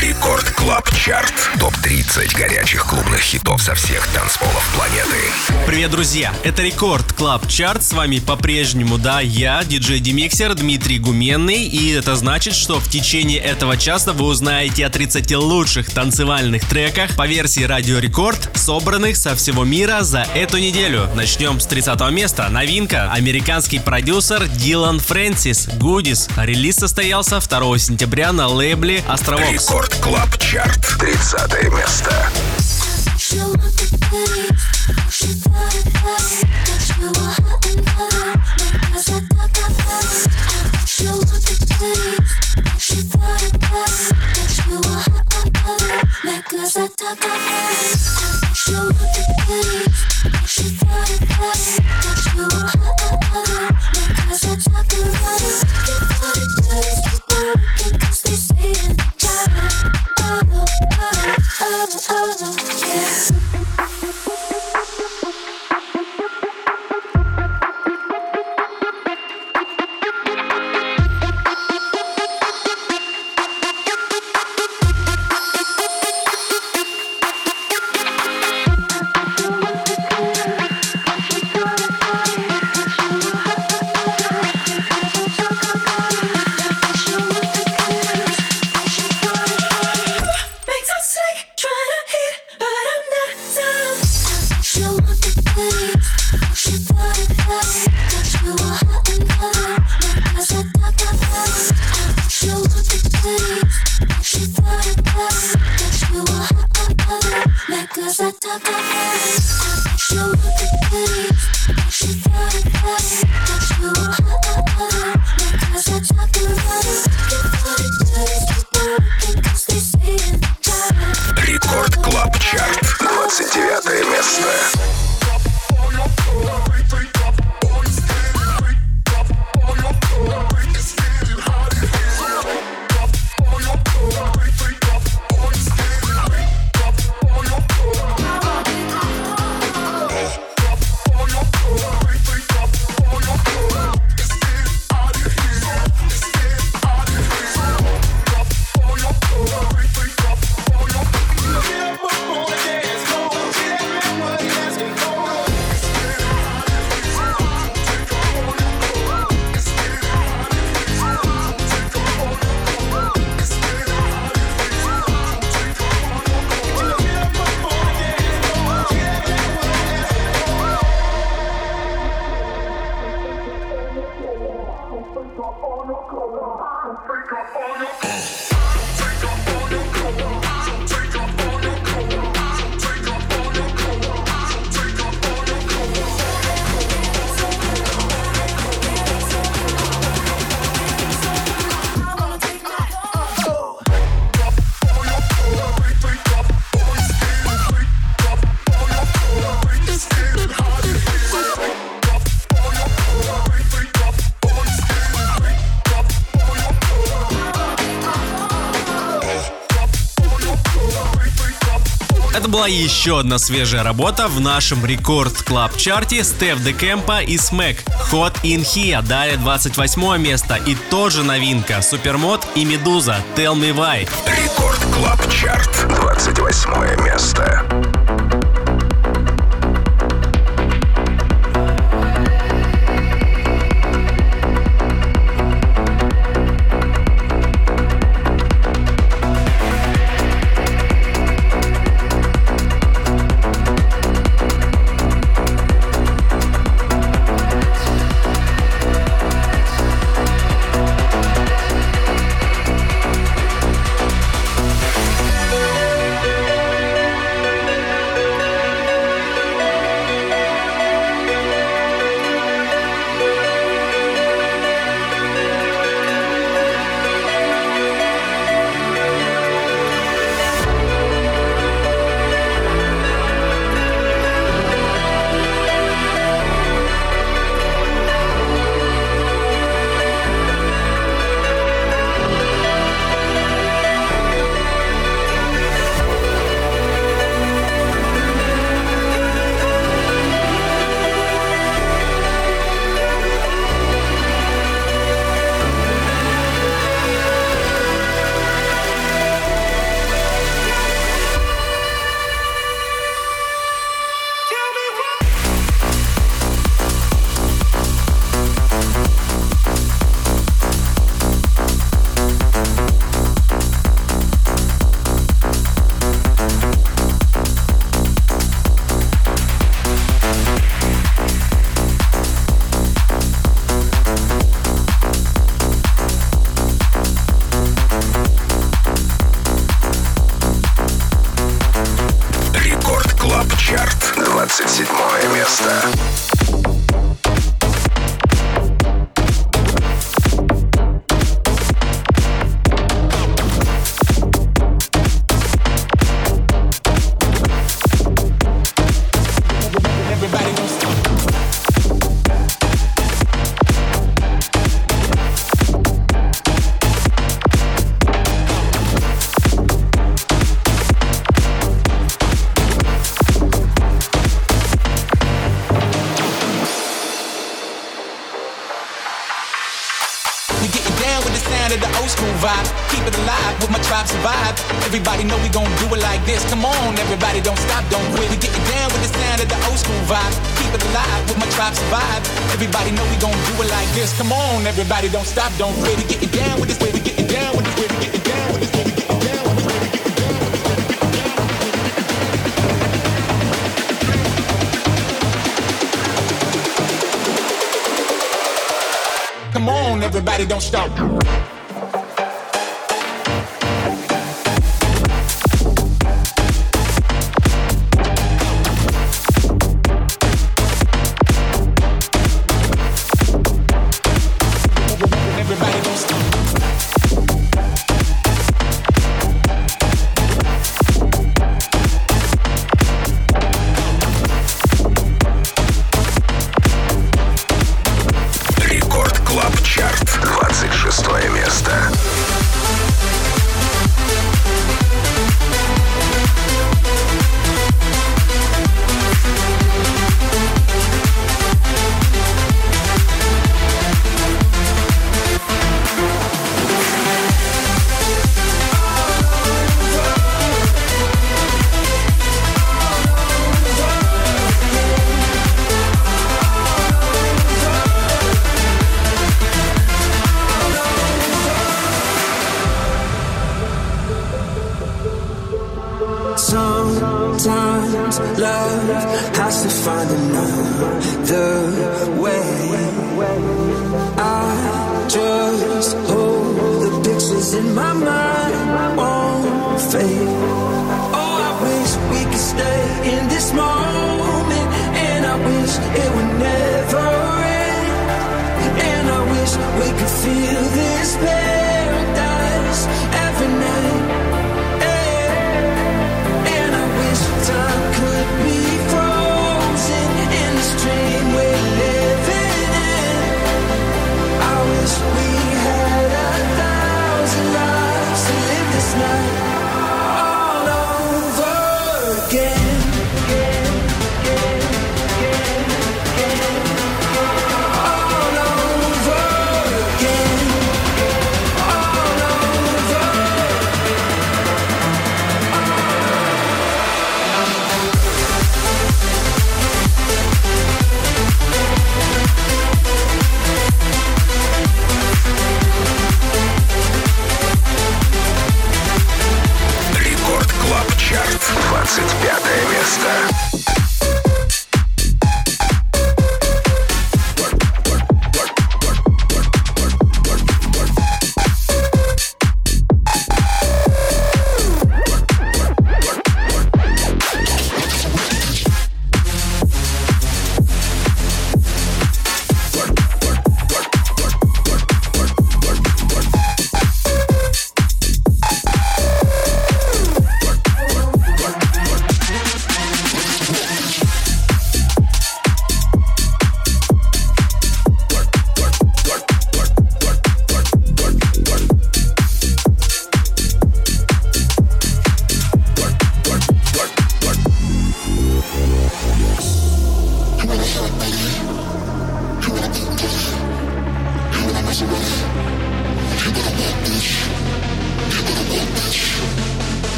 Record Club Chart. Топ-30 горячих клубных хитов со всех танцполов планеты. Привет, друзья! Это Record Club Chart. С вами по-прежнему, да, я, диджей DeMixer Дмитрий Гуменный. И это значит, что в течение этого часа вы узнаете о 30 лучших танцевальных треках по версии Радио Рекорд, собранных со всего мира за эту неделю. Начнем с 30 места. Новинка. Американский продюсер Dillon Francis Goodies. Релиз состоялся 2 сентября на лейбле Astralwerks. Record Club Чарт. 30 место. She want the toes была еще одна свежая работа в нашем Record Club Chart'е Steff Da Campo и SMACK Hot in Here. Далее 28 место и тоже новинка Supermode и Meduza Tell Me Why. Рекорд Клаб Чарт. 28 место.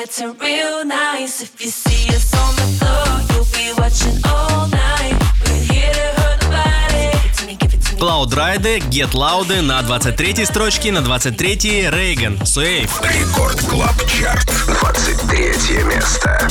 gets real nice if you see us on the floor. You'll be watching all night. We're here to hurt the body. Cloud Ride, Get Loud на 23 строчке, на 23 Рейган, Суэйф. Рекорд Клаб Чарт, 23 место.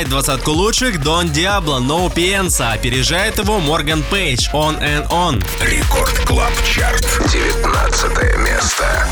Обгоняет двадцатку лучших Don Diablo No Piensa, опережает его Morgan Page On and On. Рекорд Клаб Чарт, 19 место.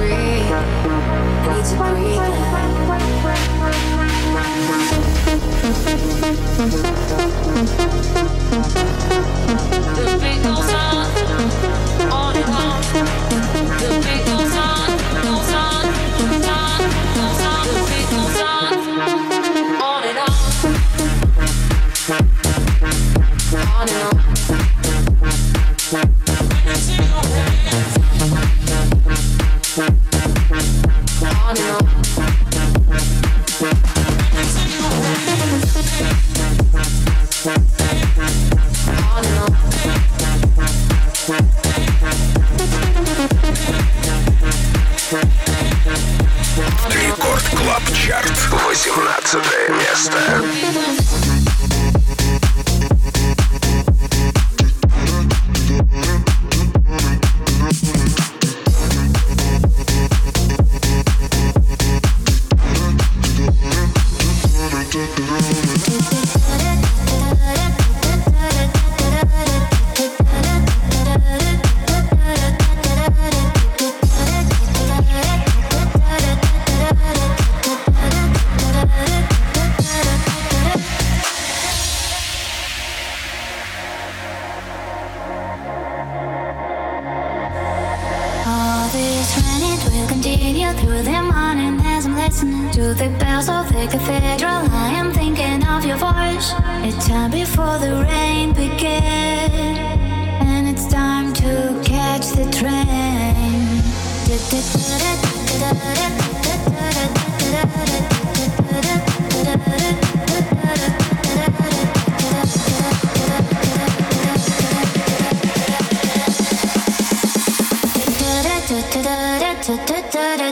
free.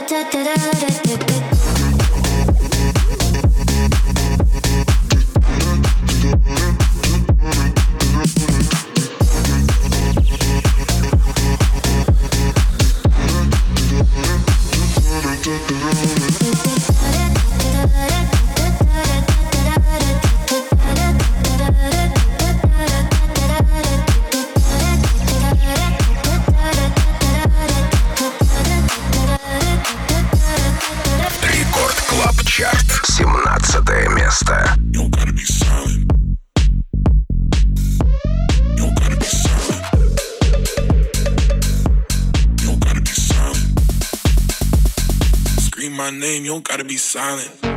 da da da silent.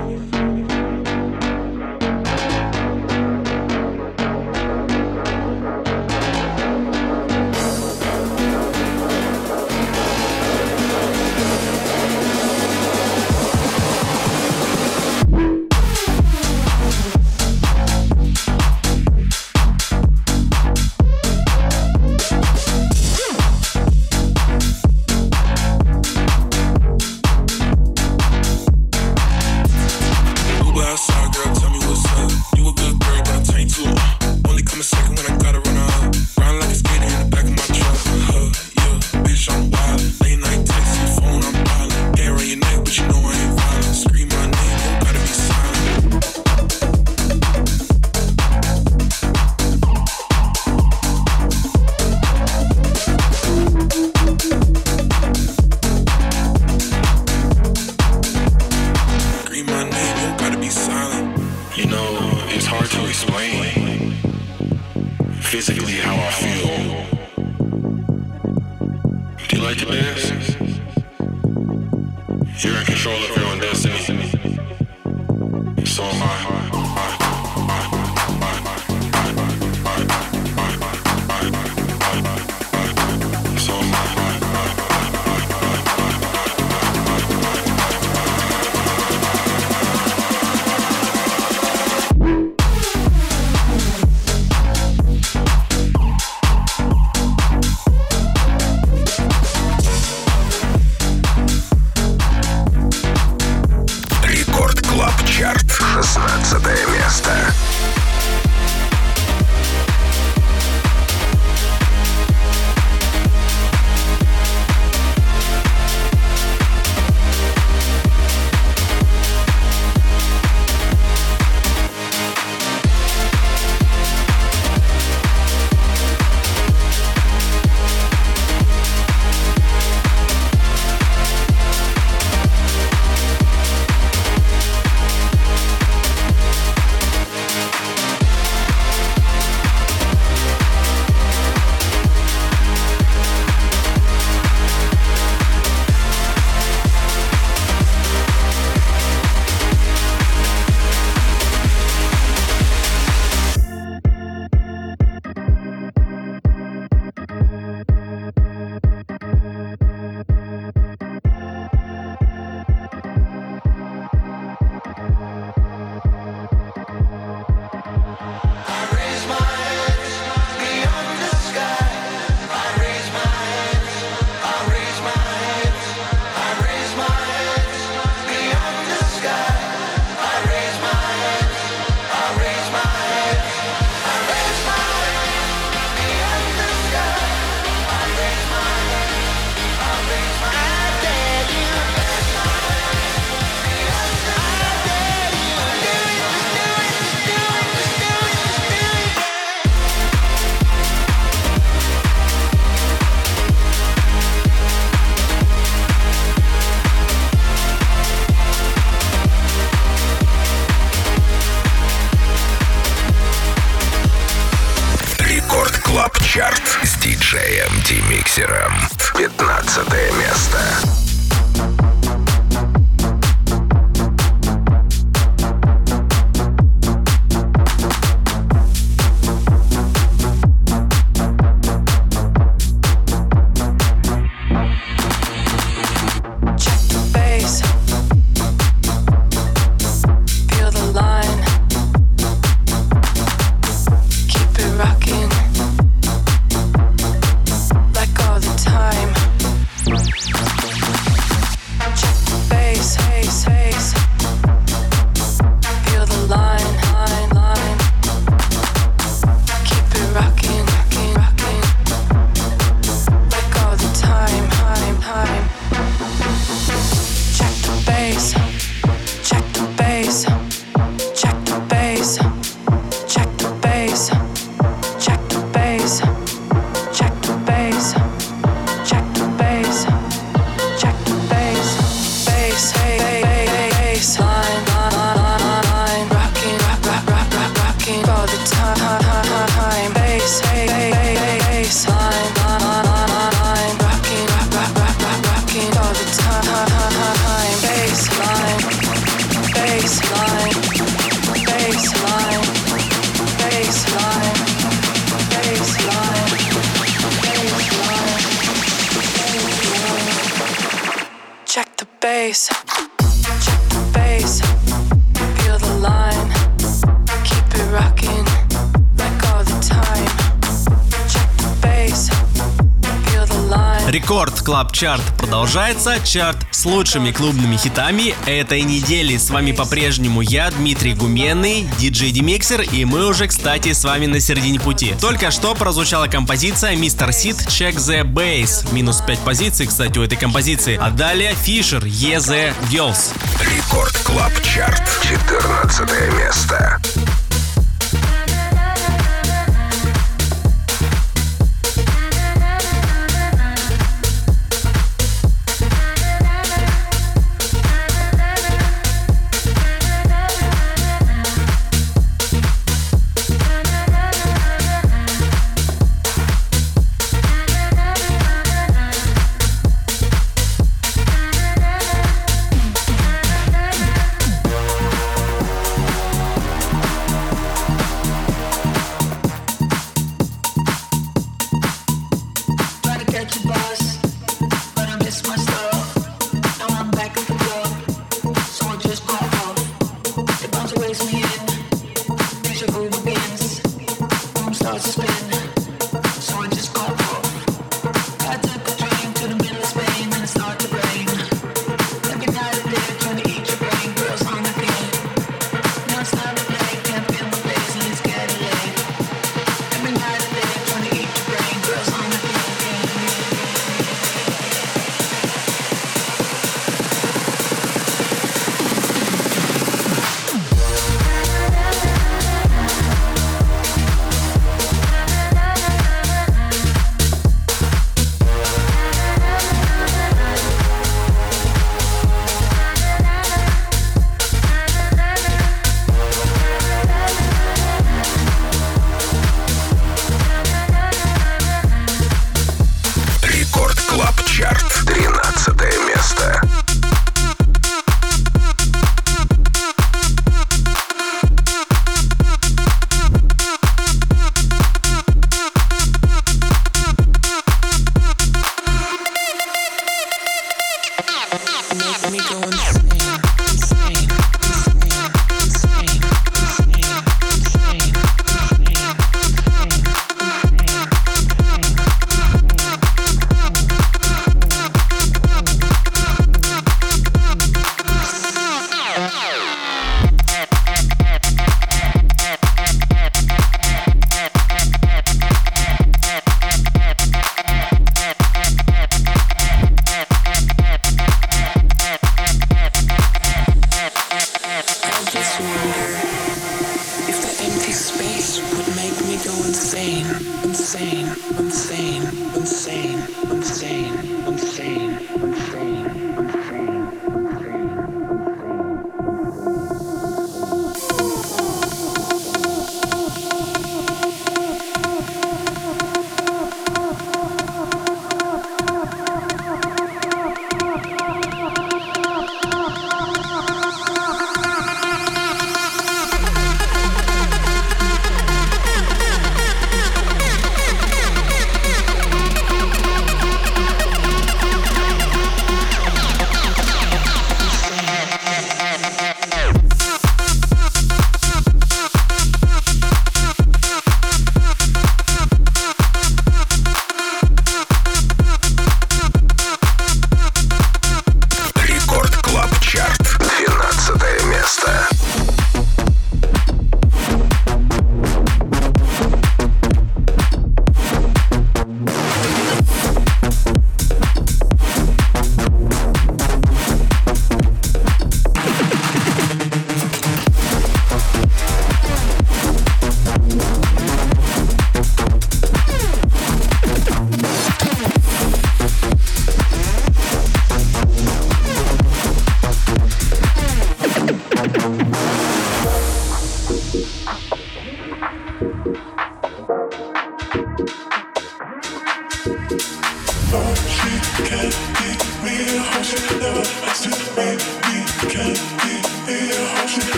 Чарт продолжается. Чарт с лучшими клубными хитами этой недели. С вами по-прежнему я, Дмитрий Гуменный, диджей DeMixer, и мы уже, кстати, с вами на середине пути. Только что прозвучала композиция Mr. Sid Check the Bass. Минус 5 позиций, кстати, у этой композиции. А далее Fisher Yeah The Girls. Record Club Chart. 14 место.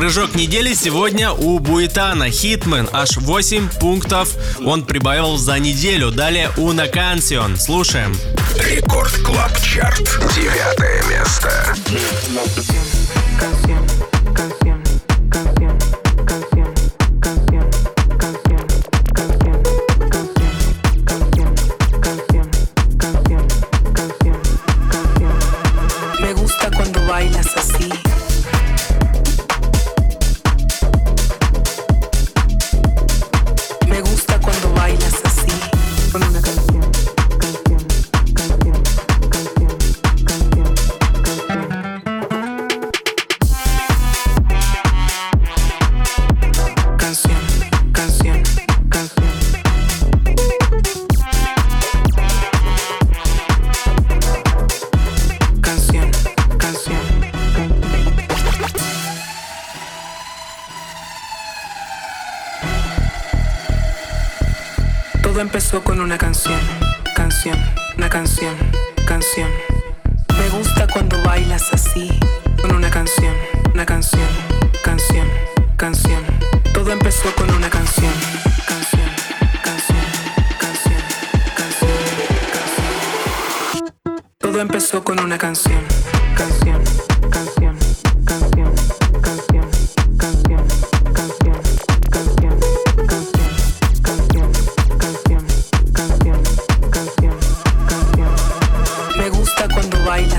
Прыжок недели сегодня у Буитана. Хитмен аж 8 пунктов он прибавил за неделю. Далее у Накансион. Слушаем. Рекорд Клаб Чарт. Девятое место.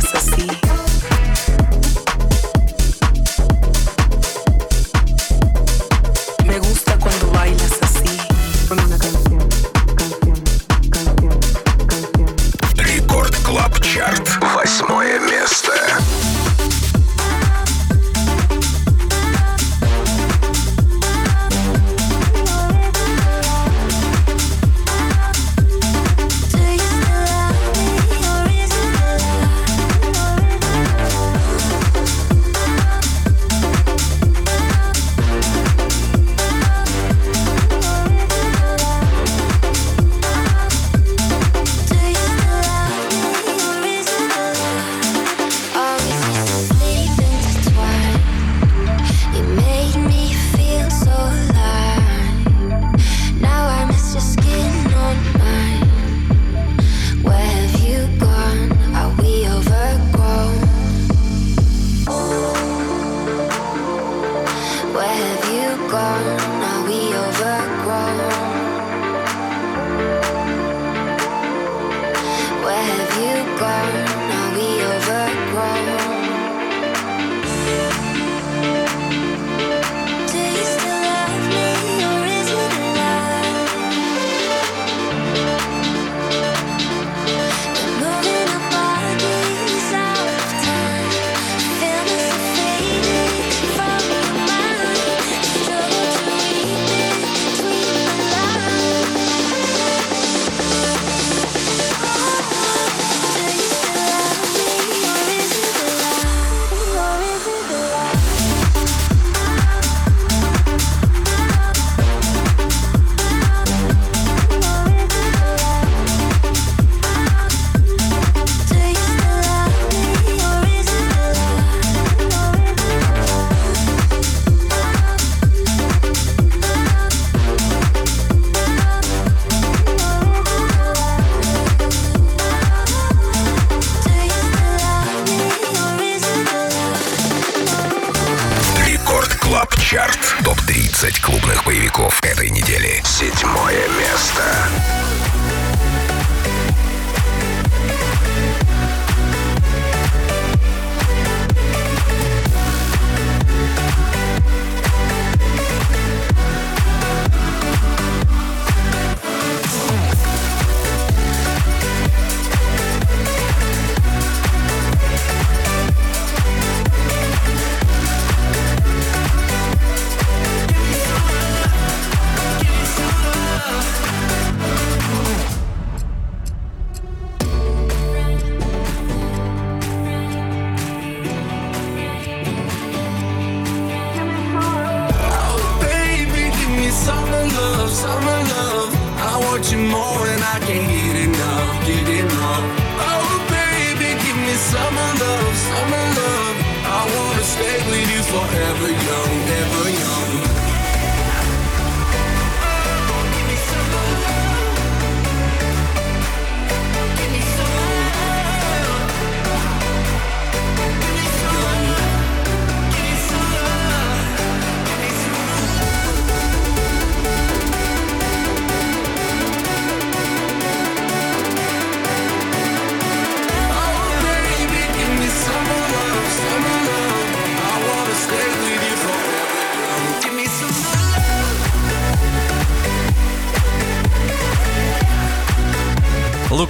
passa assim.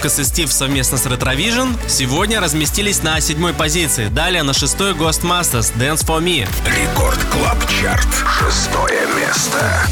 Лукас и Стив совместно с Retrovision сегодня разместились на седьмой позиции. Далее на шестой Ghostmasters Dance for Me. Record Club Chart. Шестое место.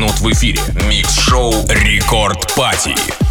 Минут в эфире. Микс-шоу «Рекорд Пати».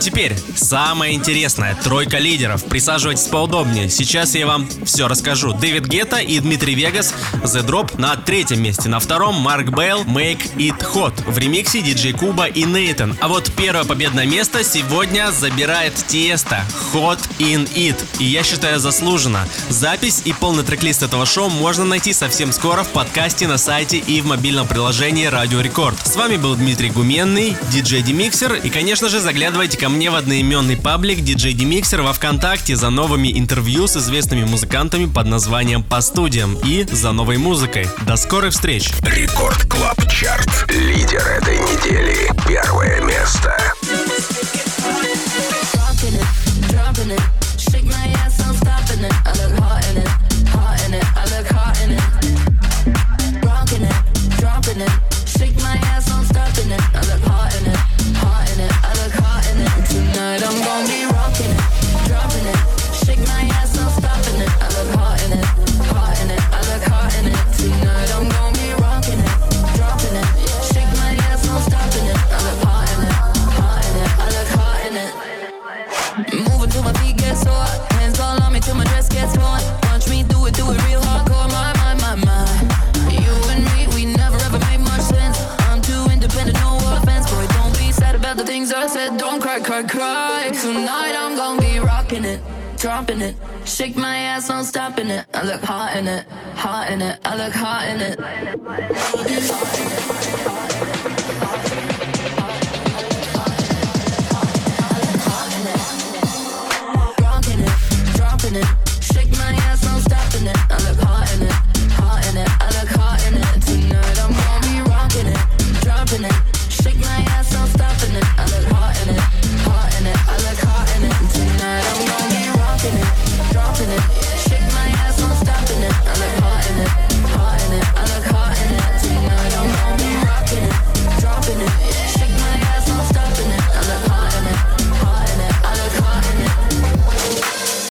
Теперь самое интересное. Тройка лидеров. Присаживайтесь поудобнее. Сейчас я вам все расскажу. David Guetta и Dimitri Vegas The Drop на третьем месте. На втором Марк Бейл Make It Hot. В ремиксе диджей Kuba и Neitan. А вот первое победное место сегодня забирает Tiësto Hot In It. И я считаю заслуженно. Запись и полный трек-лист этого шоу можно найти совсем скоро в подкасте на сайте и в мобильном приложении Радио Рекорд. С вами был Дмитрий Гуменный, диджей DeMixer. И, конечно же, заглядывайте ко мне в одноименный паблик DJ DeMixer во Вконтакте за новыми интервью с известными музыкантами под названием «По студиям» и за новой музыкой. До скорых встреч! Record Club Чарт. Лидер этой недели. Первое место. Shake my ass, I'm stopping it. I look hot in it, hot in it. I look hot in it.